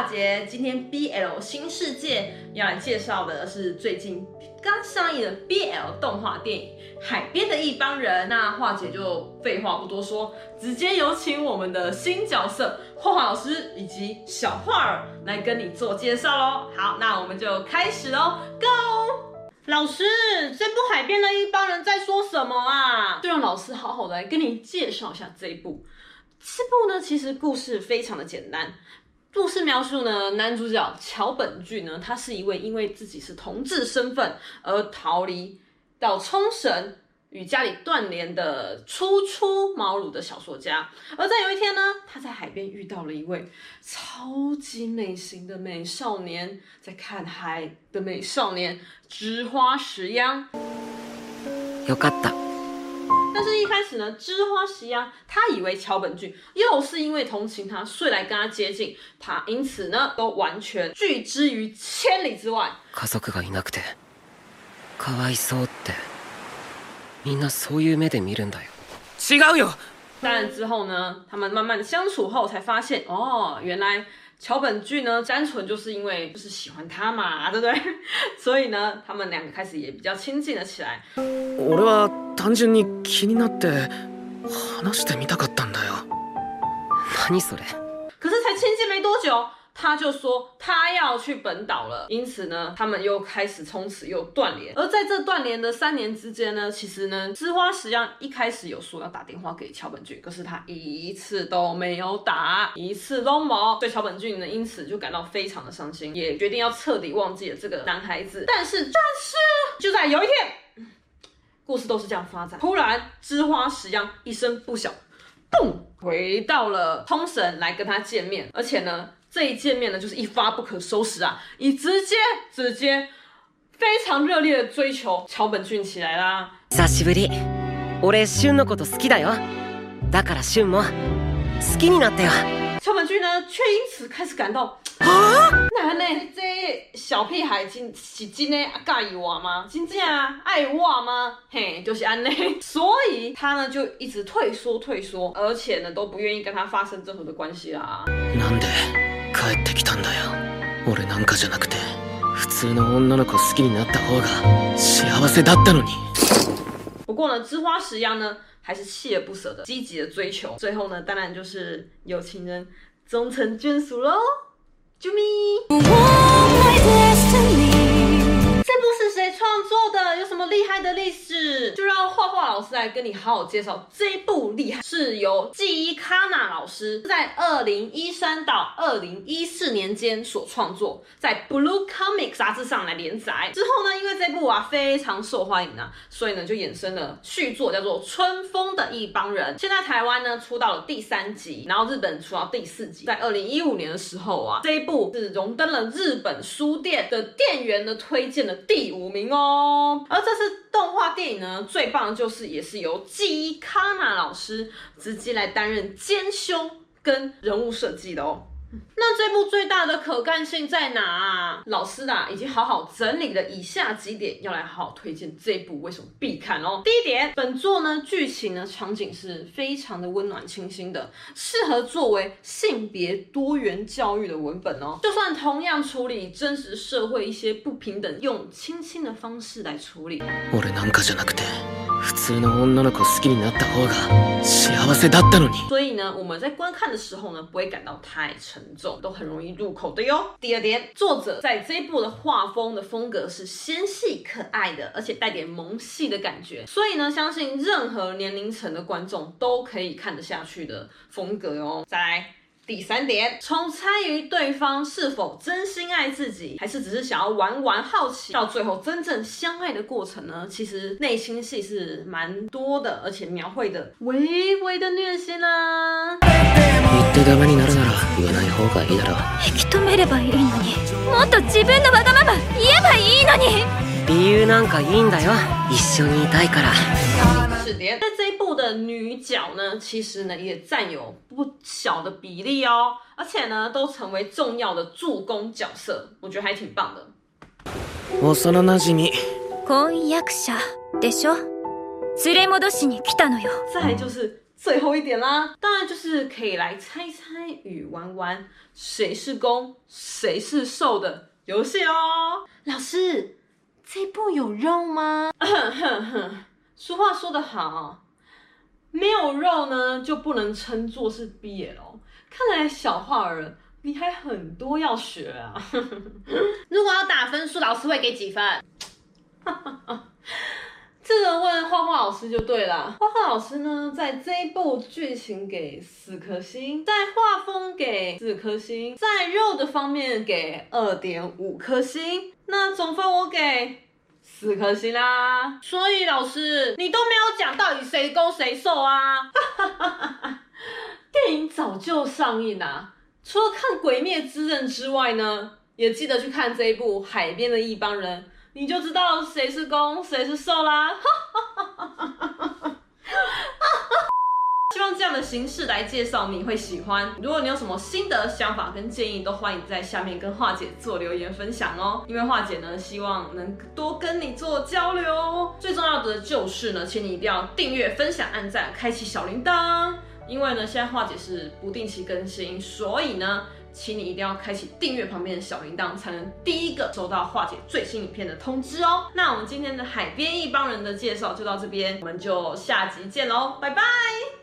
樺姐，今天 BL 新世界要来介绍的是最近刚上映的 BL 动画电影《海边的一帮人》。那华姐就废话不多说，直接有请我们的新角色画画老师以及小画儿来跟你做介绍喽。好，那我们就开始喽，Go！老师，这部《海边的一帮人》在说什么啊？就让老师好好的来跟你介绍一下这一部。这部呢，其实故事非常的简单。故事描述呢，男主角桥本俊呢，他是一位因为自己是同志身份而逃离到冲绳与家里断联的初出茅庐的小说家。而在有一天呢，他在海边遇到了一位超级美型的美少年，在看海的美少年知花实央。よかった。 但是，一开始呢，知花实央他以为桥本俊又是因为同情他，所以来跟他接近，他因此呢，都完全拒之于千里之外。家族がいなくてかわいそうってみんなそういう目で见るんだよ。违うよ。当然之后呢，他们慢慢的相处后，才发现哦，原来。 桥本俊呢，单纯就是因为就是喜欢他嘛，对不对？所以呢，他们两个开始也比较亲近了起来。俺は单纯に気になって话してみたかったんだよ。何それ？可是才亲近没多久。 他就说他要去本岛了，因此呢，他们又开始从此又断联。而在这断联的三年之间呢，其实呢，知花实央一开始有说要打电话给桥本俊，可是他一次都没有打，一次都没。对桥本俊呢，因此就感到非常的伤心，也决定要彻底忘记了这个男孩子。但是，但是就在有一天，故事都是这样发展。突然，知花实央一声不响，嘣，回到了冲绳来跟他见面，而且呢。这一见面呢，就是一发不可收拾啊！以直接、直接、非常热烈的追求桥本俊起来啦。久しぶり。俺俊のこと好きだよ。だから俊も好きになったよ。桥本俊呢，却因此开始感到啊，男的这小屁孩真是真的介意我吗？真正爱我吗？嘿，就是安内。所以他呢就一直退缩退缩，而且呢都不愿意跟他发生任何的关系啦。なんで？ 帰ってきたんだよ。俺なんかじゃなくて普通の女の子好きになった方が幸せだったのに。不过呢，知花实央呢还是锲而不舍的积极的追求，最后呢，当然就是有情人终成眷属喽。啾咪。创作老师来跟你好好介绍这一部厉害，是由纪伊卡纳老师在二零一三到二零一四年间所创作，在 Blue Comic 杂志上来连载。之后呢，因为这部啊非常受欢迎啊，所以呢就衍生了续作，叫做《春风的一帮人》。现在台湾呢出到了第三集，然后日本出到第四集。在二零一五年的时候啊，这一部是荣登了日本书店的店员的推荐的第五名。哦，而这次动画电影呢，最棒的就是也是由记忆卡纳老师直接来担任监修跟人物设计的哦。那这部最大的可看性在哪啊？老师啊，已经好好整理了以下几点，要来好好推荐这部为什么必看哦。第一点，本作呢剧情呢场景是非常的温暖清新的，适合作为性别多元教育的文本哦。就算同样处理真实社会一些不平等，用清新的方式来处理。普通の女の子好きになった方が幸せだったのに。所以呢，我们在观看的时候呢，不会感到太沉重，都很容易入口的哟。第二点，作者在这一部的画风的风格是纤细可爱的，而且带点萌系的感觉，所以呢，相信任何年龄层的观众都可以看得下去的风格哟。再来。 第三点，从猜疑对方是否真心爱自己，还是只是想要玩玩好奇，到最后真正相爱的过程呢？其实内心戏是蛮多的，而且描绘的微微的虐心啊。言ってダメになるなら言わない方がいいだろ。引き止めればいいのに，もっと自分のわがまま言えばいいのに。理由なんかいいんだよ，一绪にいたいから。 在这一部的女角呢，其实呢也占有不小的比例哦，而且呢都成为重要的助攻角色，我觉得还挺棒的。幼驯染婚约者でしょ？连れ戻しに来たのよ。再来就是 最后一点啦，当然就是可以来猜猜与玩玩谁是攻谁是受的游戏哦。老师，这部有肉吗？ 俗话说得好，没有肉呢就不能称作是 BL 哦。看来小画儿你还很多要学啊。如果要打分数，老师会给几分？这个问画画老师就对了。画画老师呢，在这一部剧情给四颗星，在画风给四颗星，在肉的方面给二点五颗星。那总分我给四颗星啦。所以老师，你都没有讲到底谁攻谁受啊？电影早就上映啦，除了看《鬼灭之刃》之外呢，也记得去看这一部《海边的一帮人》。你就知道谁是攻谁是受啦！哈哈哈希望这样的形式来介绍你会喜欢。如果你有什么新的想法跟建议，都欢迎在下面跟华姐做留言分享哦。因为华姐呢，希望能多跟你做交流。最重要的就是呢，请你一定要订阅、分享、按赞、开启小铃铛。因为呢，现在华姐是不定期更新，所以呢。请你一定要开启订阅旁边的小铃铛，才能第一个收到华姐最新影片的通知哦。那我们今天的海边一帮人的介绍就到这边，我们就下集见喽，拜拜。